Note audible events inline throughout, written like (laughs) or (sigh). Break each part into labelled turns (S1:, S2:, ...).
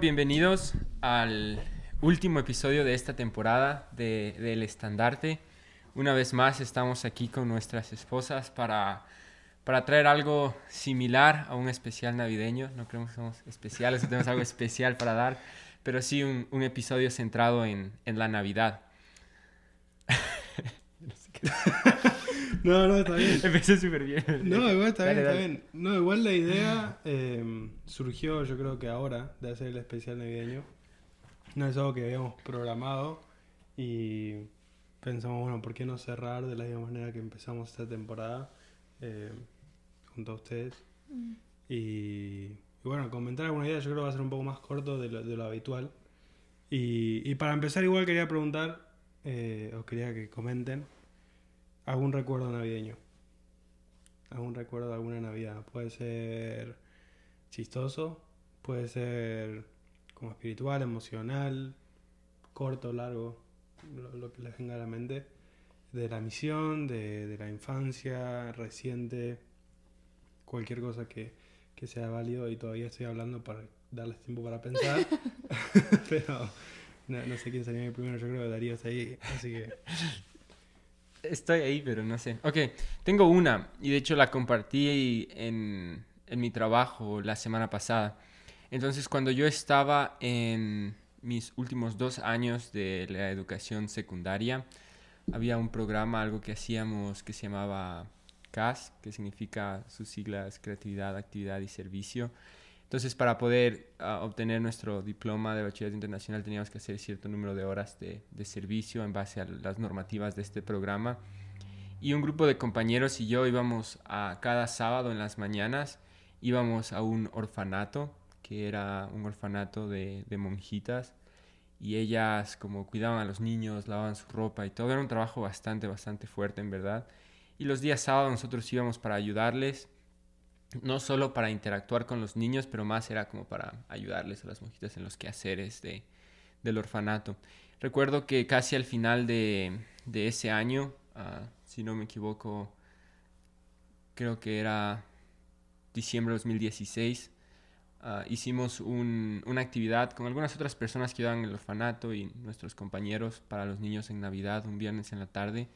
S1: Bienvenidos al último episodio de esta temporada de, del Estandarte. Una vez más estamos aquí con nuestras esposas para, para traer algo similar a un especial navideño. No creemos que somos especiales, tenemos algo especial para dar, pero sí un, un episodio centrado en, en la Navidad. (laughs)
S2: No, no, está bien. (laughs)
S1: Empecé súper bien.
S2: No, igual está
S1: Dale,
S2: bien, está bien. No, igual la idea eh, surgió, yo creo que ahora, de hacer el especial navideño. No es algo que habíamos programado y pensamos, bueno, ¿por qué no cerrar de la misma manera que empezamos esta temporada eh, junto a ustedes? Y, y bueno, comentar alguna idea, yo creo que va a ser un poco más corto de lo, de lo habitual. Y, y para empezar, igual quería preguntar, eh, os quería que comenten algún recuerdo navideño. Algún recuerdo de alguna Navidad. Puede ser chistoso, puede ser como espiritual, emocional, corto, largo, lo, lo que les venga a la mente. De la misión, de, de la infancia, reciente, cualquier cosa que, que sea válido. Y todavía estoy hablando para darles tiempo para pensar. (laughs) (laughs) Pero no, no sé quién sería mi primero, yo creo que Darío está ahí. Así que
S1: Estoy ahí, pero no sé. Ok, tengo una y de hecho la compartí en, en mi trabajo la semana pasada. Entonces, cuando yo estaba en mis últimos dos años de la educación secundaria, había un programa, algo que hacíamos que se llamaba CAS, que significa sus siglas Creatividad, Actividad y Servicio. Entonces, para poder ah, obtener nuestro diploma de bachillerato internacional teníamos que hacer cierto número de horas de, servicio en base a las normativas de este programa. Y un grupo de compañeros y yo íbamos a cada sábado en las mañanas, íbamos a un orfanato, que era un orfanato de, de monjitas, y ellas como cuidaban a los niños, lavaban su ropa y todo. Era un trabajo bastante, bastante fuerte, en verdad. Y los días sábados nosotros íbamos para ayudarles no solo para interactuar con los niños, pero más era como para ayudarles a las monjitas en los quehaceres de, del orfanato. Recuerdo que casi al final de, de ese año, ah, si no me equivoco, creo que era diciembre de 2016, ah, hicimos un- una actividad con algunas otras personas que iban en el orfanato y nuestros compañeros para los niños en Navidad, un viernes en la tarde.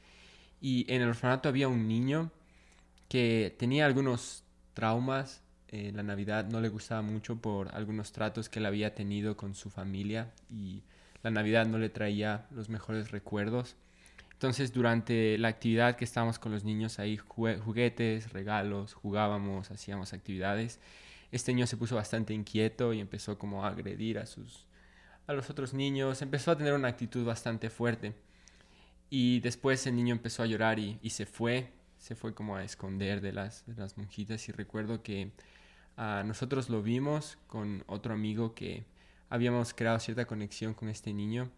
S1: Y en el orfanato había un niño que tenía algunos traumas. eh, la Navidad no le gustaba mucho por algunos tratos que él había tenido con su familia y la Navidad no le traía los mejores recuerdos. Entonces durante la actividad que estábamos con los niños ahí, juguetes, regalos, jugábamos, hacíamos actividades, este niño se puso bastante inquieto y empezó como a agredir a sus a los otros niños, empezó a tener una actitud bastante fuerte. Y después el niño empezó a llorar y, y se fue, se fue como a esconder de las, monjitas. Y recuerdo que ah, nosotros lo vimos con otro amigo que habíamos creado cierta conexión con este niño.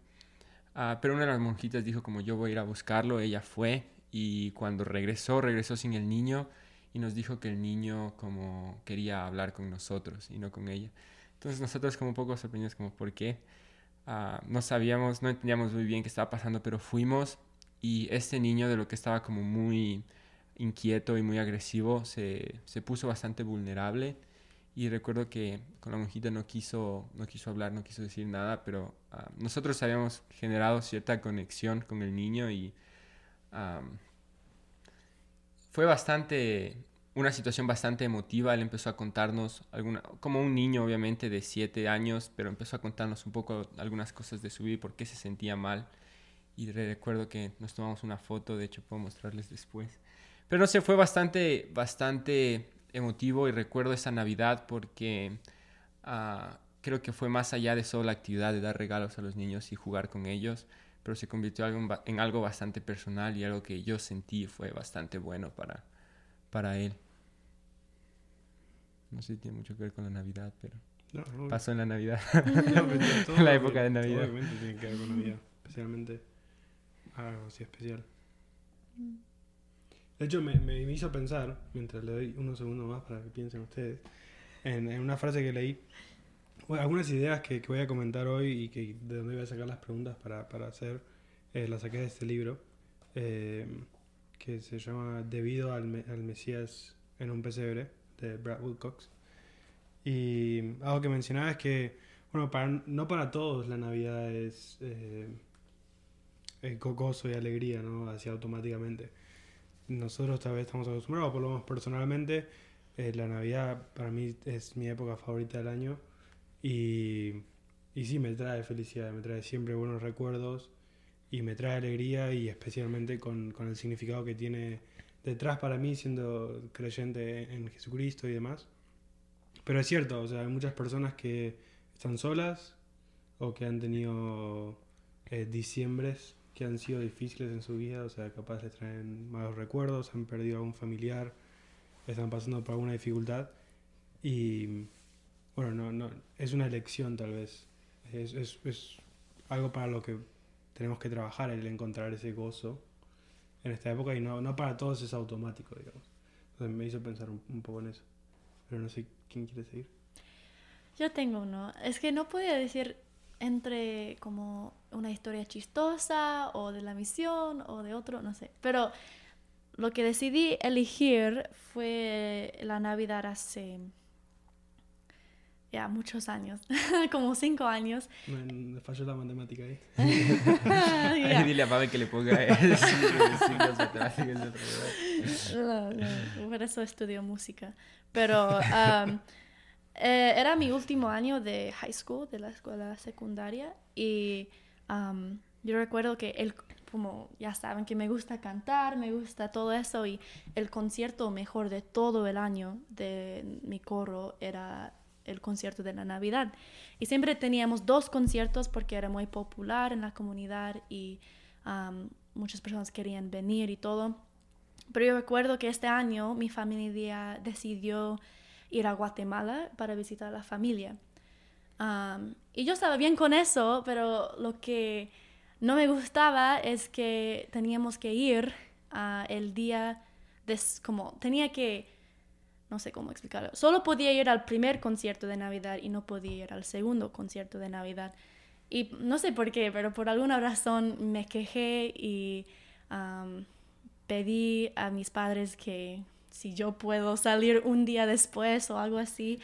S1: Ah, pero una de las monjitas dijo como yo voy a ir a buscarlo, ella fue y cuando regresó, regresó sin el niño y nos dijo que el niño como quería hablar con nosotros y no con ella. Entonces nosotros como un poco sorprendidos como por qué. Ah, no sabíamos, no entendíamos muy bien qué estaba pasando, pero fuimos y este niño de lo que estaba como muy inquieto y muy agresivo se, se puso bastante vulnerable y recuerdo que con la monjita no quiso, no quiso hablar, no quiso decir nada, pero ah, nosotros habíamos generado cierta conexión con el niño y am, fue bastante una situación bastante emotiva. Él empezó a contarnos, alguna, como un niño obviamente de siete años, pero empezó a contarnos un poco algunas cosas de su vida y por qué se sentía mal. Y recuerdo que nos tomamos una foto, de hecho puedo mostrarles después. Pero no sé, fue bastante, bastante emotivo y recuerdo esa Navidad porque ah, creo que fue más allá de solo la actividad de dar regalos a los niños y jugar con ellos, pero se convirtió en algo bastante personal y algo que yo sentí fue bastante bueno para, para él. No sé si tiene mucho que ver con la Navidad, pero pasó en la Navidad. (laughs) (laughs)
S2: en la época de Navidad. Obviamente tiene que ver con Navidad, especialmente algo así especial. De hecho, me, me, hizo pensar, mientras le doy unos segundos más para que piensen ustedes, en, una frase que leí, algunas ideas que, que, voy a comentar hoy y que de donde voy a sacar las preguntas para, para hacer, eh, las saqué de este libro, eh, que se llama Debido al, al Mesías en un pesebre de Brad Wilcox. Y algo que mencionaba es que, bueno, para, no para todos la Navidad es eh, gozo y alegría, ¿no? Así automáticamente. Nosotros tal vez estamos acostumbrados, por lo menos personalmente, eh, la Navidad para mí es mi época favorita del año y, y sí me trae felicidad, me trae siempre buenos recuerdos y me trae alegría y especialmente con, con el significado que tiene detrás para mí siendo creyente en Jesucristo y demás. Pero es cierto, o sea, hay muchas personas que están solas o que han tenido eh, diciembres que han sido difíciles en su vida, o sea, capaz les traen malos recuerdos, han perdido a un familiar, están pasando por alguna dificultad y bueno, no, no, es una elección tal vez, es, es, es algo para lo que tenemos que trabajar, el encontrar ese gozo en esta época y no, no para todos es automático, digamos. Entonces me hizo pensar un, poco en eso. Pero no sé quién quiere seguir.
S3: Yo tengo uno. Es que no podía decir entre como una historia chistosa o de la misión o de otro, no sé. Pero lo que decidí elegir fue la Navidad hace ya muchos años, (laughs) como cinco años.
S2: Me falló la matemática ahí. (laughs)
S1: ahí dile a Pablo que le ponga
S3: no, no, por eso estudio música. Pero eh, era mi último año de high school, de la escuela secundaria, y yo recuerdo que el, como ya saben que me gusta cantar, me gusta todo eso, y el concierto mejor de todo el año de mi coro era el concierto de la Navidad. Y siempre teníamos dos conciertos porque era muy popular en la comunidad y muchas personas querían venir y todo. Pero yo recuerdo que este año mi familia decidió ir a Guatemala para visitar a la familia. y yo estaba bien con eso, pero lo que no me gustaba es que teníamos que ir el día, de, como tenía que no sé cómo explicarlo. Solo podía ir al primer concierto de Navidad y no podía ir al segundo concierto de Navidad. Y no sé por qué, pero por alguna razón me quejé y pedí a mis padres que si yo puedo salir un día después o algo así,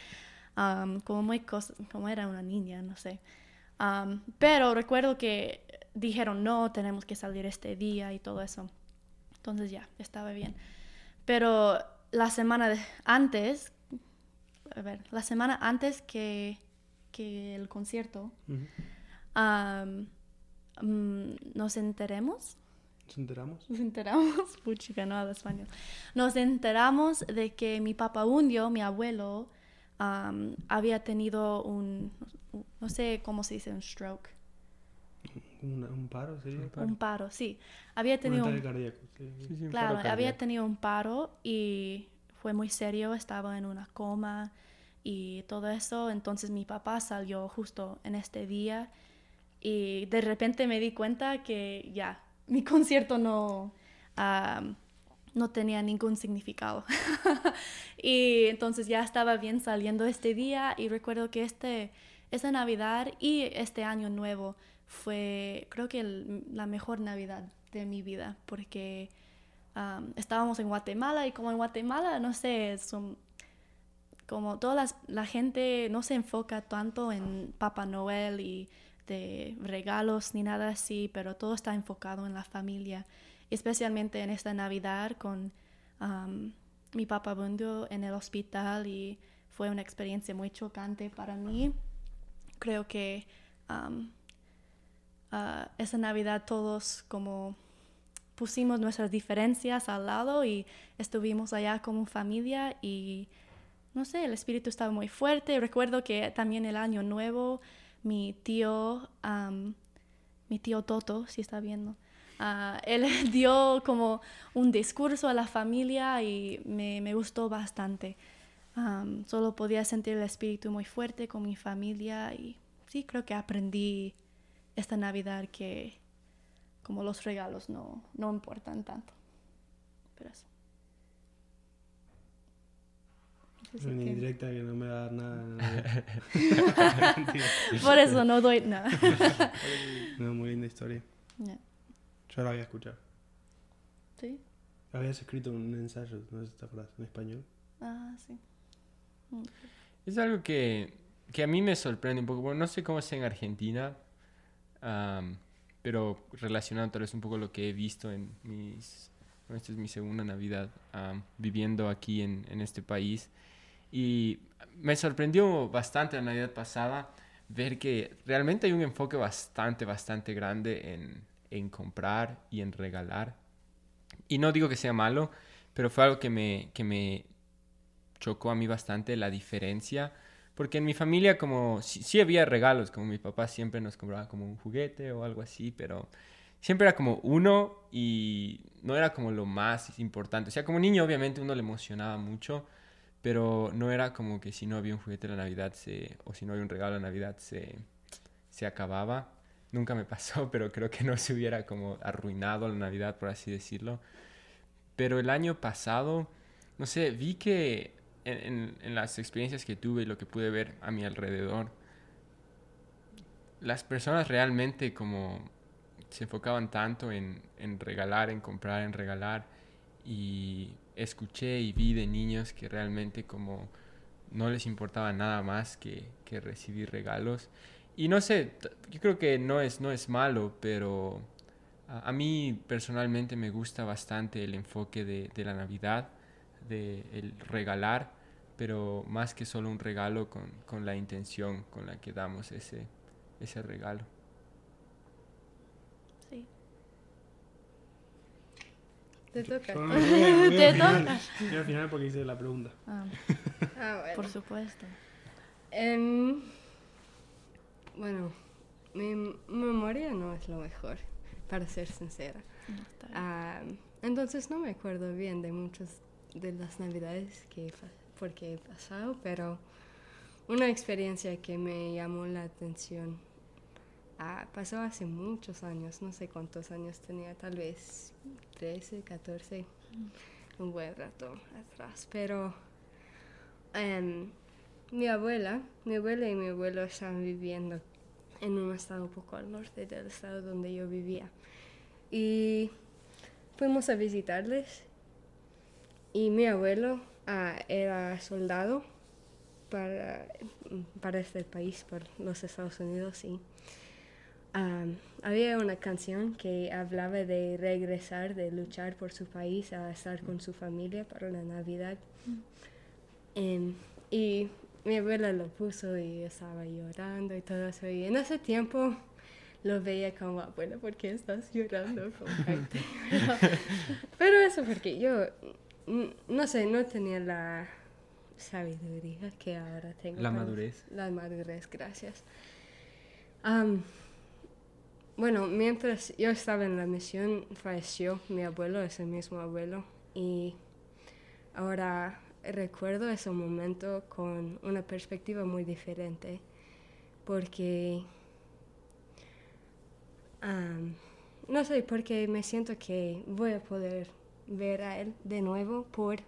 S3: como, muy como era una niña, no sé. pero recuerdo que dijeron, no, tenemos que salir este día y todo eso. Entonces ya, estaba bien. Pero la semana de, antes, a ver, la semana antes que, que el concierto, mm, nos enteremos.
S2: ¿Nos enteramos?
S3: Nos enteramos, (laughs) puchica, no hablo español. Nos enteramos de que mi papá hundio, mi abuelo, había tenido un, no sé cómo se dice, un stroke.
S2: ¿Un, paro sería?
S3: Un paro, sí. Había tenido un, cardíaco, claro, había tenido un paro y fue muy serio, estaba en una coma y todo eso. Entonces mi papá salió justo en este día y de repente me di cuenta que ya, mi concierto no, no tenía ningún significado. (laughs) y entonces ya estaba bien saliendo este día y recuerdo que este, esta Navidad y este año nuevo fue creo que la mejor Navidad de mi vida porque estábamos en Guatemala y como en Guatemala, no sé, son, como toda la gente no se enfoca tanto en Papá Noel y de regalos ni nada así, pero todo está enfocado en la familia, especialmente en esta Navidad con mi papá murió en el hospital y fue una experiencia muy chocante para mí. Creo que uh, esa Navidad todos como pusimos nuestras diferencias al lado y estuvimos allá como familia y no sé, el espíritu estaba muy fuerte. Recuerdo que también el año nuevo mi tío, um, mi tío Toto, si está viendo, uh, él (laughs) dio como un discurso a la familia y me, me gustó bastante. Um, solo podía sentir el espíritu muy fuerte con mi familia y sí, creo que aprendí esta Navidad que como los regalos no, no importan tanto. Pero eso. No si
S2: Una
S3: que-
S2: indirecta que no me va a dar nada.
S3: Por eso no doy nada. (laughs)
S2: Una muy linda historia.
S3: Ya.
S2: Yo la voy a escuchar.
S3: ¿Sí?
S2: Habías escrito un ensayo, no sé si te acuerdas, en español.
S3: Ah, sí. Mm.
S1: Es algo que, que a mí me sorprende un poco. Bueno, no sé cómo es en Argentina, am, pero relacionado tal vez un poco lo que he visto en mis... bueno, Esta es mi segunda Navidad am, viviendo aquí en, en este país. Y me sorprendió bastante la Navidad pasada ver que realmente hay un enfoque bastante, bastante grande en, en comprar y en regalar. Y no digo que sea malo, pero fue algo que me, que me chocó a mí bastante la diferencia. Porque en mi familia como sí, había regalos, como mi papá siempre nos compraba como un juguete o algo así, pero siempre era como uno y no era como lo más importante. O sea, como niño obviamente uno le emocionaba mucho, pero no era como que si no había un juguete la Navidad se, o si no había un regalo en Navidad se, se acababa. Nunca me (laughs) pasó, pero creo que no se hubiera como arruinado la Navidad, por así decirlo. Pero el año pasado, no sé, vi que en, en- en las experiencias que tuve y lo que pude ver a mi alrededor, las personas realmente como se enfocaban tanto en, en regalar, en comprar, en regalar, y escuché y vi de niños que realmente como no les importaba nada más que, que recibir regalos. Y no sé, yo creo que no es, no es malo, pero a, a mí personalmente me gusta bastante el enfoque de, de la Navidad, de el regalar, pero más que solo un regalo con, con la intención con la que damos ese, ese regalo.
S3: Sí.
S4: Te toca.
S2: Yo (laughs)
S3: Te
S2: al final.
S3: toca.
S2: Voy al final porque hice la pregunta.
S3: Ah, (laughs)
S4: Ah, bueno.
S3: por supuesto.
S4: Em, bueno, mi memoria no es lo mejor, para ser sincera.
S3: No.
S4: Ah, entonces no me acuerdo bien de muchas de las navidades que fa- porque he pasado, pero una experiencia que me llamó la atención ah, pasó hace muchos años, no sé cuántos años tenía, tal vez 13, 14, un buen rato atrás, pero em, mi abuela, mi abuela y mi abuelo estaban viviendo en un estado un poco al norte del estado donde yo vivía. Y fuimos a visitarles y mi abuelo ah, era soldado para, para este país, para los Estados Unidos y am, había una canción que hablaba de regresar, de luchar por su país, a estar con su familia para la Navidad. Em, y mi abuela lo puso y estaba llorando y todo eso. Y en ese tiempo lo veía como, abuela, ¿por qué estás llorando? Pero, (laughs) pero eso porque yo, no sé, no tenía la sabiduría que ahora tengo.
S1: La madurez.
S4: La madurez, gracias. Am, bueno, mientras yo estaba en la misión, falleció mi abuelo, ese mismo abuelo, y ahora recuerdo ese momento con una perspectiva muy diferente, porque, am, no sé, porque me siento que voy a poder ver a él de nuevo por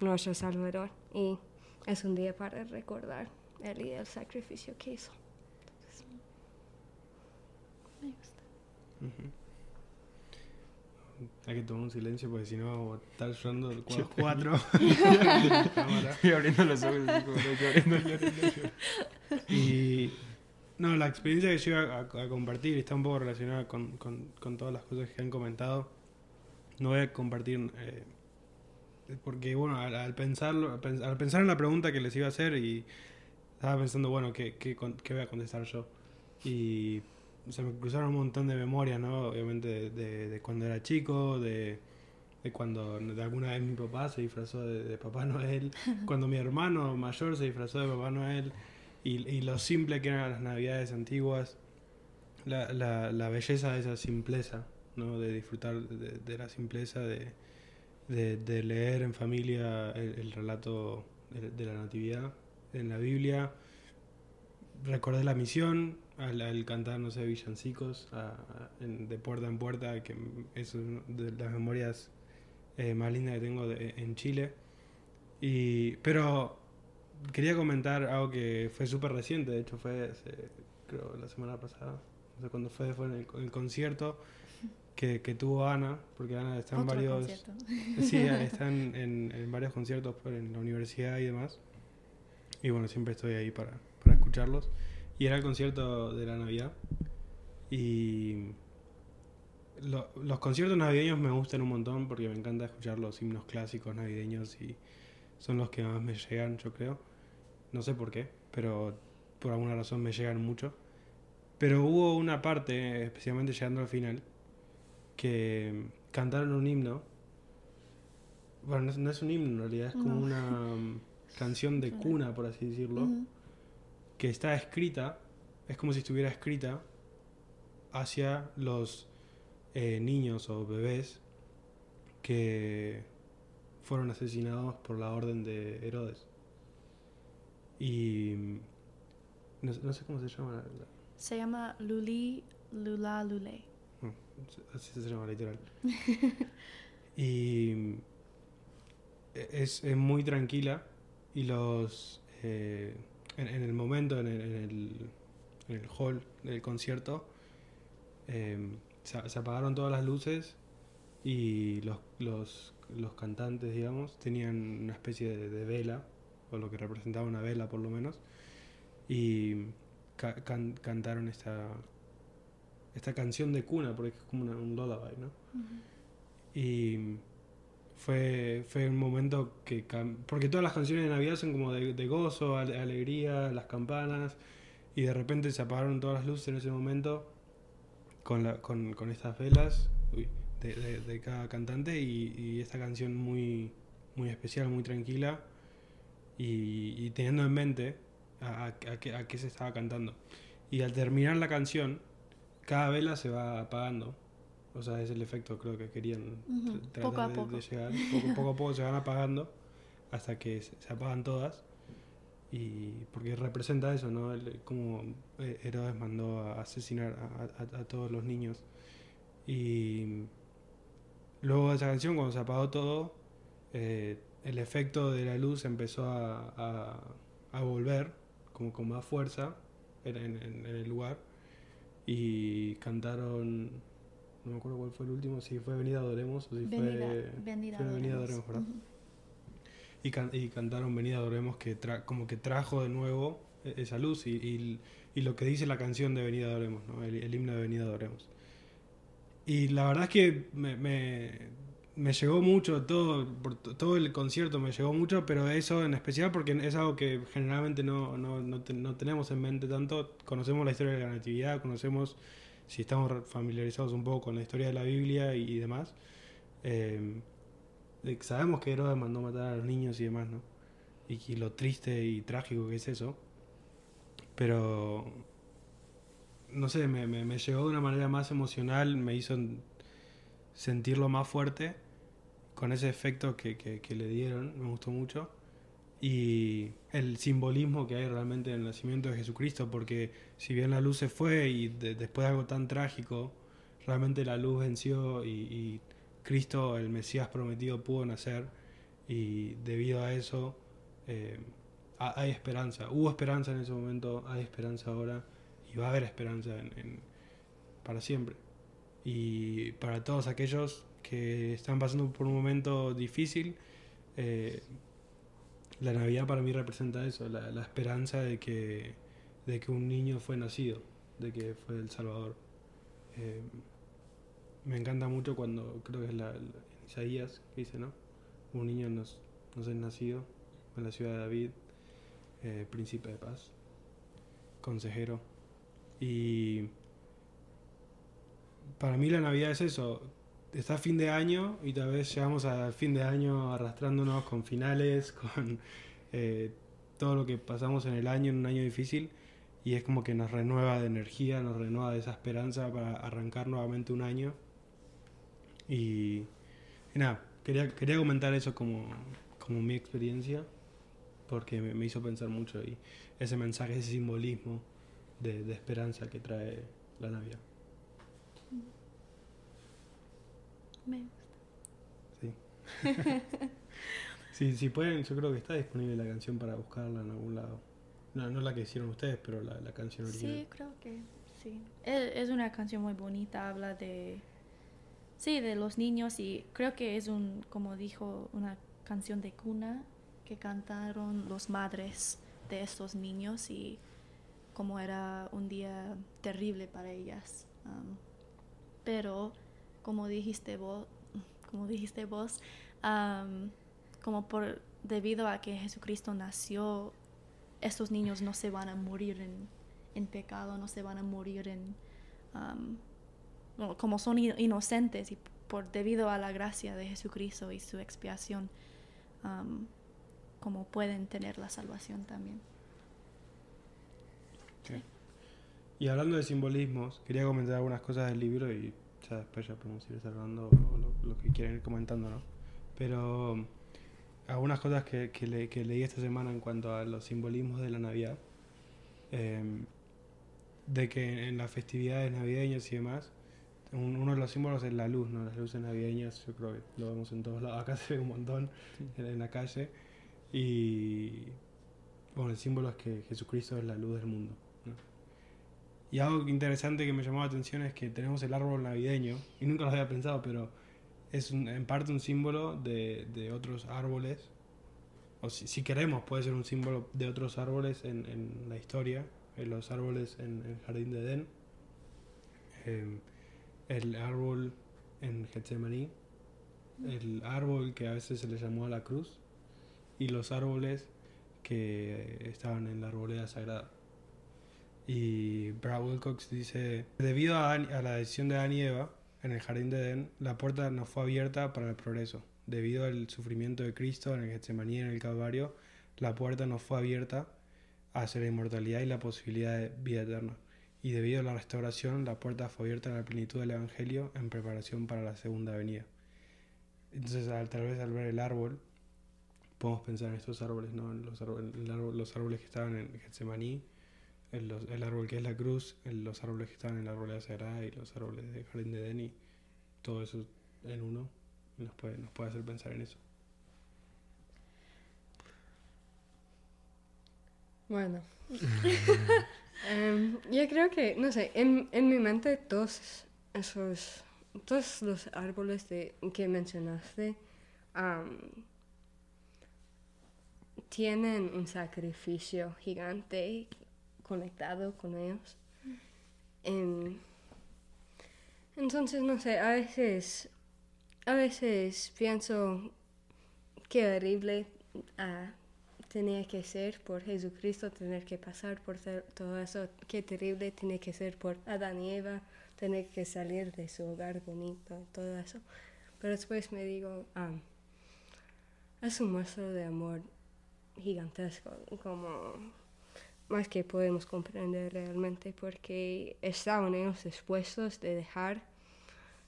S4: nuestro Salvador, y es un día para recordar él y el sacrificio que hizo.
S3: Me gusta.
S2: Hay que tomar un silencio porque si no vamos a estar llorando los (laughs) cuatro. (laughs) Cámara.
S1: Estoy abriendo los ojos.
S2: Y no, la experiencia que yo iba a, a compartir está un poco relacionada con, con- con todas las cosas que han comentado. No voy a compartir eh, porque bueno, al, al pensarlo, al pens- al pensar en la pregunta que les iba a hacer y estaba pensando, bueno, ¿qué, qué, con- qué voy a contestar yo? Y se me cruzaron un montón de memorias, ¿no? Obviamente de, de- de cuando era chico, de, de cuando de alguna vez mi papá se disfrazó de, Papá Noel, (laughs) cuando mi hermano mayor se disfrazó de Papá Noel, y, y lo simple que eran las navidades antiguas, la, la, la belleza de esa simpleza, ¿no? De disfrutar de, la simpleza, de, leer en familia el, el relato de, de la Natividad en la Biblia. Recordé la misión al, al cantar, no sé, villancicos a- a- en- de puerta en puerta, que es una de las memorias eh, más lindas que tengo de- en Chile. Y, pero quería comentar algo que fue súper reciente, de hecho fue hace, creo la semana pasada, no sé cuándo fue, fue en el, el concierto que, que tuvo Ana, porque Ana está en varios...
S3: concierto.
S2: Sí, (laughs) en, en varios conciertos en la universidad y demás. Y bueno, siempre estoy ahí para, para escucharlos. Y era el concierto de la Navidad. Y lo- los conciertos navideños me gustan un montón porque me encanta escuchar los himnos clásicos navideños y son los que más me llegan, yo creo. No sé por qué, pero por alguna razón me llegan mucho. Pero hubo una parte, especialmente llegando al final, que cantaron un himno. Bueno, no es, no es un himno en realidad, es como
S3: No.
S2: una (laughs) canción de cuna, por así decirlo. Que está escrita, es como si estuviera escrita hacia los eh, niños o bebés que fueron asesinados por la orden de Herodes. Y mm, no, no sé cómo se llama, la-
S3: Se llama Luli Lula Lule.
S2: no, así se llama literal. (laughs) y mm, es, es muy tranquila y los eh, en, en el momento, en el, en el, en el hall del concierto, eh, se, se apagaron todas las luces y los, los, los cantantes, digamos, tenían una especie de, de vela, o lo que representaba una vela por lo menos, y ca- can- cantaron esta, esta canción de cuna, porque es como una- un lullaby, ¿no? Y fue, fue un momento que... Porque todas las canciones de Navidad son como de, gozo, ale- alegría, las campanas, y de repente se apagaron todas las luces en ese momento con, con, con estas velas de, de- cada cantante y, y esta canción muy, muy especial, muy tranquila, y, teniendo en mente a, a- a qué, a qué se estaba cantando. Y al terminar la canción, cada vela se va apagando. O sea, es el efecto creo que querían
S3: poco a
S2: tratar de-
S3: poco.
S2: de llegar. Poco, poco a poco se van apagando hasta que se, se apagan todas. Y porque representa eso, ¿no? El- como eh, Herodes mandó a asesinar a, a- a todos los niños. Y luego de esa canción, cuando se apagó todo, eh, el efecto de la luz empezó a, a, a volver como con más fuerza en, en- en- en el lugar. Y cantaron, no me acuerdo cuál fue el último, si fue Venida Adoremos o si
S3: Venida,
S2: fue...
S3: venida
S2: fue.
S3: Adoremos,
S2: ¿verdad?
S3: Ujú.
S2: Y, can- y cantaron Venida Adoremos que tra- como que trajo de nuevo e- esa luz y, y- y lo que dice la canción de Venida Adoremos, ¿no? el, el himno de Venida Adoremos. Y la verdad es que me, me, me llegó mucho, todo, por todo el concierto me llegó mucho, pero eso en especial porque es algo que generalmente no, no, no, te- no tenemos en mente tanto. Conocemos la historia de la Natividad, conocemos, si estamos familiarizados un poco con la historia de la Biblia y, demás. eh, sabemos que Herodes mandó matar a los niños y demás, ¿no? Y, y lo triste y trágico que es eso. Pero, no sé, me, me, llegó de una manera más emocional, me hizo en- sentirlo más fuerte con ese efecto que, que, que le dieron, me gustó mucho. Y el simbolismo que hay realmente en el nacimiento de Jesucristo, porque si bien la luz se fue y de- después de algo tan trágico, realmente la luz venció y, Cristo, el Mesías prometido, pudo nacer y debido a eso eh, ha- hay esperanza. Hubo esperanza en ese momento, hay esperanza ahora y va a haber esperanza en- para siempre. Y para todos aquellos que están pasando por un momento difícil, eh, la Navidad para mí representa eso, la, la esperanza de que, de que un niño fue nacido, de que fue el Salvador. Eh, me encanta mucho cuando creo que es la, la- Isaías que dice, ¿no? un niño nos, nos es nacido en la ciudad de David, eh, príncipe de paz, consejero. Y para mí la Navidad es eso. Está fin de año y tal vez llegamos al fin de año arrastrándonos con finales, (laughs) con eh, todo lo que pasamos en el año, en un año difícil. Y es como que nos renueva de energía, nos renueva de esa esperanza para arrancar nuevamente un año. Y, nada, quería, quería comentar eso como, como mi experiencia, porque me, me hizo pensar mucho y ese mensaje, ese simbolismo de, de esperanza que trae la Navidad.
S3: Me gusta.
S2: Sí. (laughs) sí, si pueden, yo creo que está disponible la canción para buscarla en algún lado. No, no la que hicieron ustedes, pero la, la canción original.
S3: Sí, creo que sí. Es, es una canción muy bonita, habla de... Sí, de los niños y creo que es un, como dijo, una canción de cuna que cantaron los madres de estos niños y como era un día terrible para ellas. Um, pero como dijiste vos, como dijiste vos, um, como por debido a que Jesucristo nació, estos niños no se van a morir en, en pecado, no se van a morir en um, como son ino- inocentes y por debido a la gracia de Jesucristo y su expiación, um, como pueden tener la salvación también.
S2: Y hablando de simbolismos, quería comentar algunas cosas del libro y ya después ya podemos ir cerrando lo, lo que quieran ir comentando, ¿no? Pero algunas cosas que, que, le- que leí esta semana en cuanto a los simbolismos de la Navidad, em, de que en las festividades navideñas y demás, un- uno de los símbolos es la luz, ¿no? Las luces navideñas, yo creo que lo vemos en todos lados, (laughs) acá se ve un montón en, en la calle. Y bueno, el símbolo es que Jesucristo es la luz del mundo. Y algo interesante que me llamó la atención es que tenemos el árbol navideño, y nunca lo había pensado, pero es en parte un símbolo de, otros árboles, o si, queremos puede ser un símbolo de otros árboles en, en la historia, en los árboles en el jardín de Edén, em, el árbol en Getsemaní, el árbol que a veces se le llamó a la cruz, y los árboles que estaban en la arboleda sagrada. Y Brad Wilcox dice, debido a, a la decisión de Adán y Eva en el jardín de Edén, la puerta no fue abierta para el progreso. Debido al sufrimiento de Cristo en el Getsemaní y en el Calvario, la puerta no fue abierta hacia la inmortalidad y la posibilidad de vida eterna. Y debido a la restauración, la puerta fue abierta a la plenitud del Evangelio en preparación para la segunda venida. Entonces, al, tal vez al ver el árbol, podemos pensar en estos árboles, ¿no? Los, árboles, los árboles que estaban en Getsemaní, el, el árbol que es la cruz, el- los árboles que estaban en la arboleda sagrada y los árboles del jardín de Edén y todo eso en uno nos puede, nos puede hacer pensar en eso.
S4: Bueno. (laughs) Em, yo creo que, no sé, en, en mi mente todos esos, todos los árboles de, que mencionaste tienen un sacrificio gigante conectado con ellos. Em, entonces, no sé, a veces, a veces pienso qué horrible ah, tenía que ser por Jesucristo, tener que pasar por todo eso, qué terrible tiene que ser por Adán y Eva, tener que salir de su hogar bonito todo eso. Pero después me digo, ah, es un muestro de amor gigantesco, como más que podemos comprender realmente, porque estaban ellos dispuestos de dejar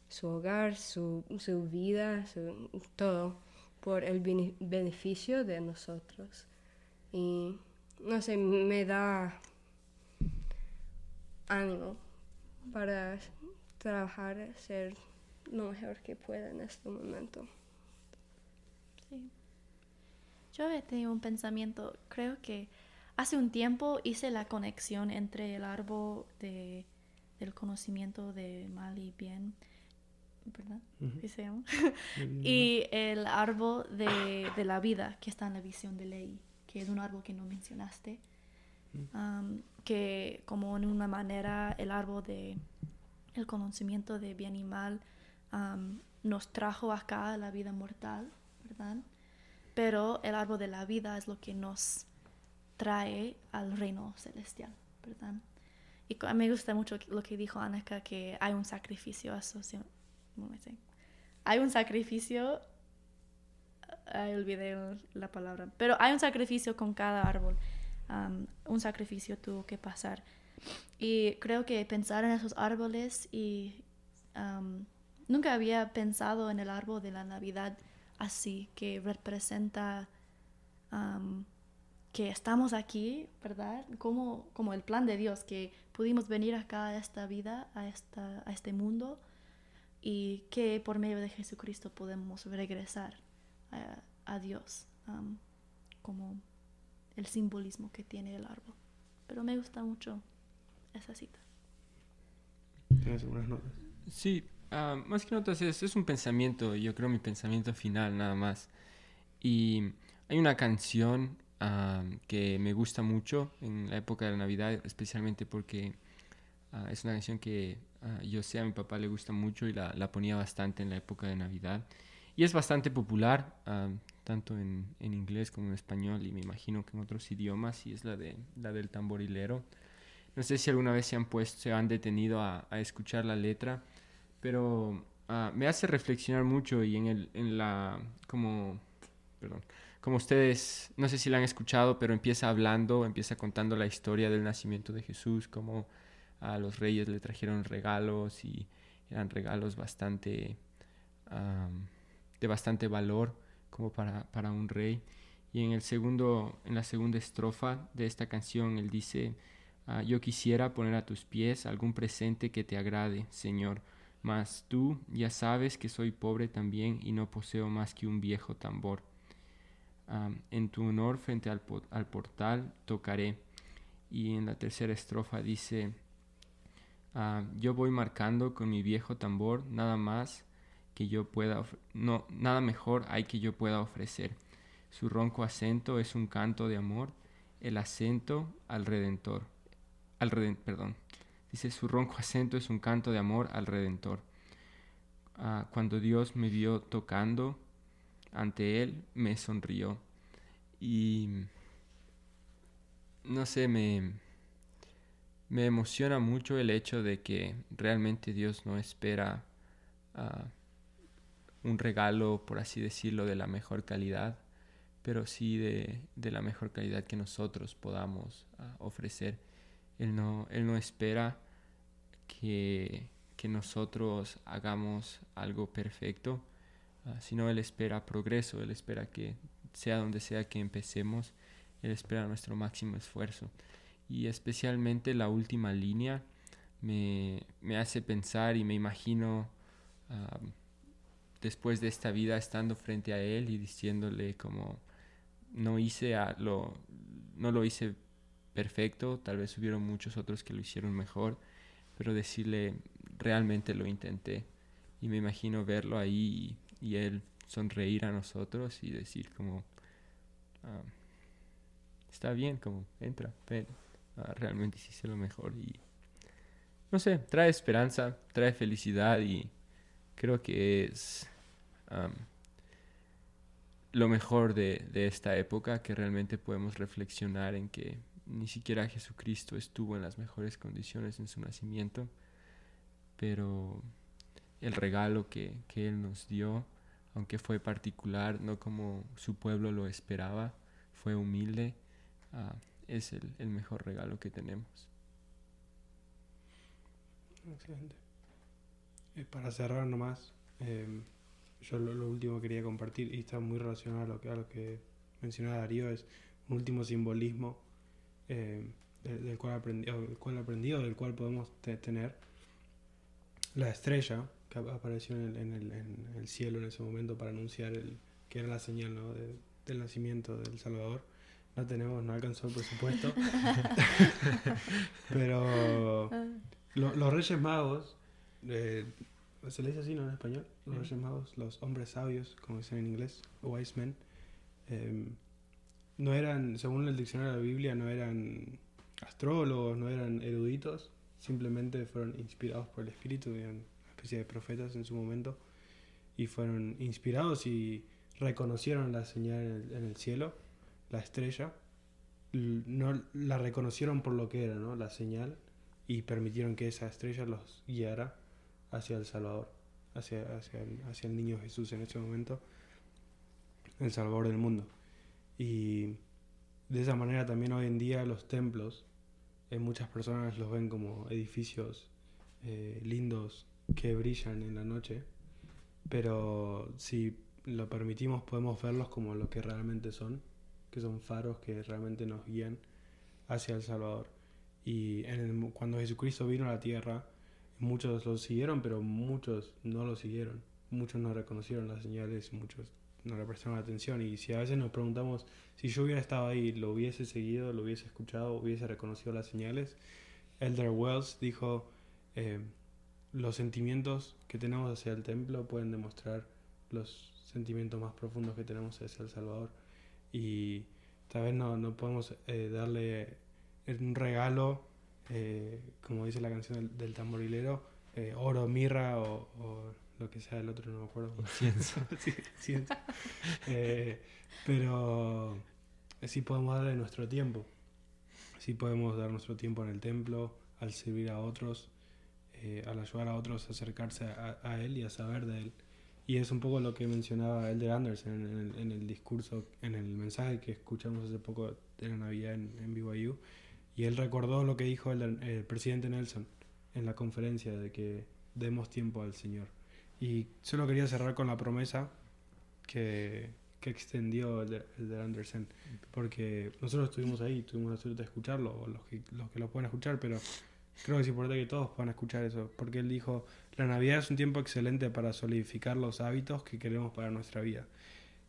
S4: su hogar, su, su vida, su, todo por el bene- beneficio de nosotros. Y no sé, me da ánimo para trabajar, ser lo mejor que pueda en este momento.
S3: Sí. Yo he tenido un pensamiento, creo que hace un tiempo hice la conexión entre el árbol de, del conocimiento de mal y bien, ¿verdad?
S2: Ujú.
S3: ¿Sí se llama? (laughs) y el árbol de, de la vida que está en la visión de ley, que es un árbol que no mencionaste, um, que como en una manera el árbol de el conocimiento de bien y mal um, nos trajo acá a la vida mortal, ¿verdad? pero el árbol de la vida es lo que nos trae al reino celestial, ¿verdad? Y me gusta mucho lo que dijo Anaka, que hay un sacrificio asocio- ¿cómo me dice? Hay un sacrificio, ay, olvidé la palabra, pero hay un sacrificio con cada árbol. um, un sacrificio tuvo que pasar. Y creo que pensar en esos árboles y um, nunca había pensado en el árbol de la Navidad así, que representa um, que estamos aquí, ¿verdad? Como, como el plan de Dios, que pudimos venir acá a esta vida, a, esta, a este mundo, y que por medio de Jesucristo podemos regresar a, a Dios, um, como el simbolismo que tiene el árbol. Pero me gusta mucho esa cita.
S2: Tienes algunas notas.
S1: Sí, ah, más que notas es, es un pensamiento, yo creo mi pensamiento final nada más. Y hay una canción ah, que me gusta mucho en la época de la Navidad, especialmente porque ah, es una canción que ah, yo sé a mi papá le gusta mucho y la, la ponía bastante en la época de Navidad. Y es bastante popular, tanto en, en inglés como en español y me imagino que en otros idiomas, y es la, de, la del tamborilero. No sé si alguna vez se han puesto, se han detenido a, a escuchar la letra, pero ah, me hace reflexionar mucho y en el, en la, como, perdón, como ustedes, no sé si la han escuchado, pero empieza hablando, empieza contando la historia del nacimiento de Jesús, cómo a los reyes le trajeron regalos y eran regalos bastante, de bastante valor como para, para un rey. Y en el segundo, en la segunda estrofa de esta canción, él dice, Ah, yo quisiera poner a tus pies algún presente que te agrade, Señor, mas tú ya sabes que soy pobre también y no poseo más que un viejo tambor. En tu honor frente al, al portal tocaré. Y en la tercera estrofa dice, ah, yo voy marcando con mi viejo tambor nada más que yo pueda, no, nada mejor hay que yo pueda ofrecer. Su ronco acento es un canto de amor, el acento al Redentor al Reden- perdón. Dice, su ronco acento es un canto de amor al Redentor. Ah, cuando Dios me vio tocando ante Él, me sonrió. Y no sé, me, me emociona mucho el hecho de que realmente Dios no espera ah, un regalo, por así decirlo, de la mejor calidad, pero sí de, de la mejor calidad que nosotros podamos ah, ofrecer. Él no, él no espera que, que nosotros hagamos algo perfecto, ah, sino Él espera progreso, Él espera que sea donde sea que empecemos, Él espera nuestro máximo esfuerzo. Y especialmente la última línea me, me hace pensar y me imagino ah, después de esta vida estando frente a Él y diciéndole como no hice a lo, no lo hice perfecto, tal vez hubieron muchos otros que lo hicieron mejor, pero decirle realmente lo intenté y me imagino verlo ahí y, él sonreír a nosotros y decir como ah, está bien, como entra, ven, ah, realmente hiciste lo mejor y no sé, trae esperanza, trae felicidad y creo que es lo mejor de, de esta época que realmente podemos reflexionar en que ni siquiera Jesucristo estuvo en las mejores condiciones en su nacimiento, pero el regalo que, que Él nos dio, aunque fue particular, no como su pueblo lo esperaba, fue humilde, ah, es el, el mejor regalo que tenemos.
S2: Excelente. Eh, para cerrar nomás, eh, yo lo, último que quería compartir, y está muy relacionado a lo que, a lo mencionaba Darío, es un último simbolismo eh, del, cual aprendí, o del cual aprendí del cual podemos te- tener. La estrella que ap- apareció en el, en, el, en el cielo en ese momento para anunciar el, que era la señal ¿no? de- del nacimiento del Salvador. No tenemos, no alcanzó el presupuesto. (laughs) Pero lo- los Reyes Magos, eh, ¿se le dice así no en español? Los
S1: Mm.
S2: Reyes Magos, los hombres sabios, como dicen en inglés, wise men, eh, no eran, según el diccionario de la Biblia, no eran astrólogos, no eran eruditos, simplemente fueron inspirados por el Espíritu, una de profetas en su momento, y fueron inspirados y reconocieron la señal en el, cielo, la estrella, no la reconocieron por lo que era, ¿no? La señal y permitieron que esa estrella los guiara hacia el Salvador, hacia, hacia, el, hacia el niño Jesús en ese momento, el Salvador del mundo. Y de esa manera también hoy en día los templos, eh, muchas personas los ven como edificios eh, lindos que brillan en la noche, pero si lo permitimos podemos verlos como lo que realmente son, que son faros que realmente nos guían hacia el Salvador. Y cuando Jesucristo vino a la tierra, muchos lo siguieron, pero muchos no lo siguieron. Muchos no reconocieron las señales, muchos no le prestaron atención. Y si a veces nos preguntamos, si yo hubiera estado ahí, lo hubiese seguido, lo hubiese escuchado, hubiese reconocido las señales, Elder Wells dijo, eh, los sentimientos que tenemos hacia el templo pueden demostrar los sentimientos más profundos que tenemos hacia el Salvador. Y tal vez no, no podemos eh, darle un regalo, eh, como dice la canción del, del tamborilero, eh, oro, mirra o, o lo que sea el otro, no me acuerdo.
S1: Incienso. (laughs)
S2: Sí, incienso. Pero sí podemos darle nuestro tiempo. Sí podemos dar nuestro tiempo en el templo, al servir a otros, eh, al ayudar a otros a acercarse a, a Él y a saber de Él. Y es un poco lo que mencionaba Elder Anderson en el, en el discurso, en el mensaje que escuchamos hace poco de la Navidad en, en BYU. Y él recordó lo que dijo el, el presidente Nelson en la conferencia de que demos tiempo al Señor. Y solo quería cerrar con la promesa que, que extendió el el de Anderson, porque nosotros estuvimos ahí, tuvimos la suerte de escucharlo, o los que, los que lo pueden escuchar, pero creo que es importante que todos puedan escuchar eso, porque él dijo, la Navidad es un tiempo excelente para solidificar los hábitos que queremos para nuestra vida.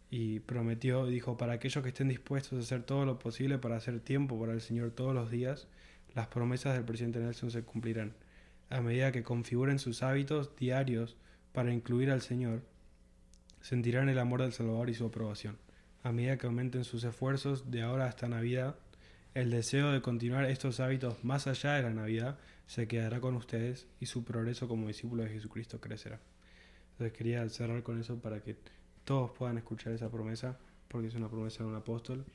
S2: Y prometió, dijo, para aquellos que estén dispuestos a hacer todo lo posible para hacer tiempo para el Señor todos los días, las promesas del presidente Nelson se cumplirán. A medida que configuren sus hábitos diarios para incluir al Señor, sentirán el amor del Salvador y su aprobación. A medida que aumenten sus esfuerzos de ahora hasta Navidad, el deseo de continuar estos hábitos más allá de la Navidad se quedará con ustedes y su progreso como discípulo de Jesucristo crecerá. Entonces quería cerrar con eso para que todos puedan escuchar esa promesa, porque es una promesa de un apóstol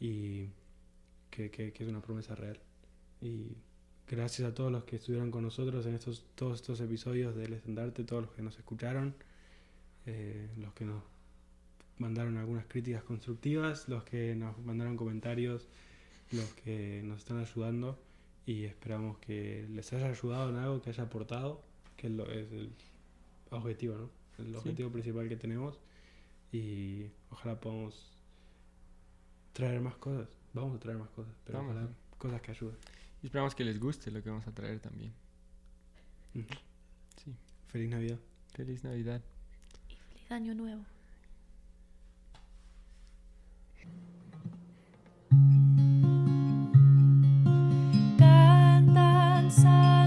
S2: y que, que- que es una promesa real. Y gracias a todos los que estuvieron con nosotros en estos, todos estos episodios del estandarte, todos los que nos escucharon, eh, los que nos mandaron algunas críticas constructivas, los que nos mandaron comentarios, los que nos están ayudando y esperamos que les haya ayudado en algo, que haya aportado, que es el objetivo, ¿no? El objetivo sí. principal que tenemos y ojalá podamos traer más cosas. Vamos a traer más cosas, pero
S1: vamos,
S2: ojalá
S1: sí.
S2: cosas que ayuden.
S1: Y esperamos que les guste lo que vamos a traer también. Sí.
S2: Feliz Navidad.
S1: Feliz Navidad.
S3: Y feliz Año Nuevo. inside.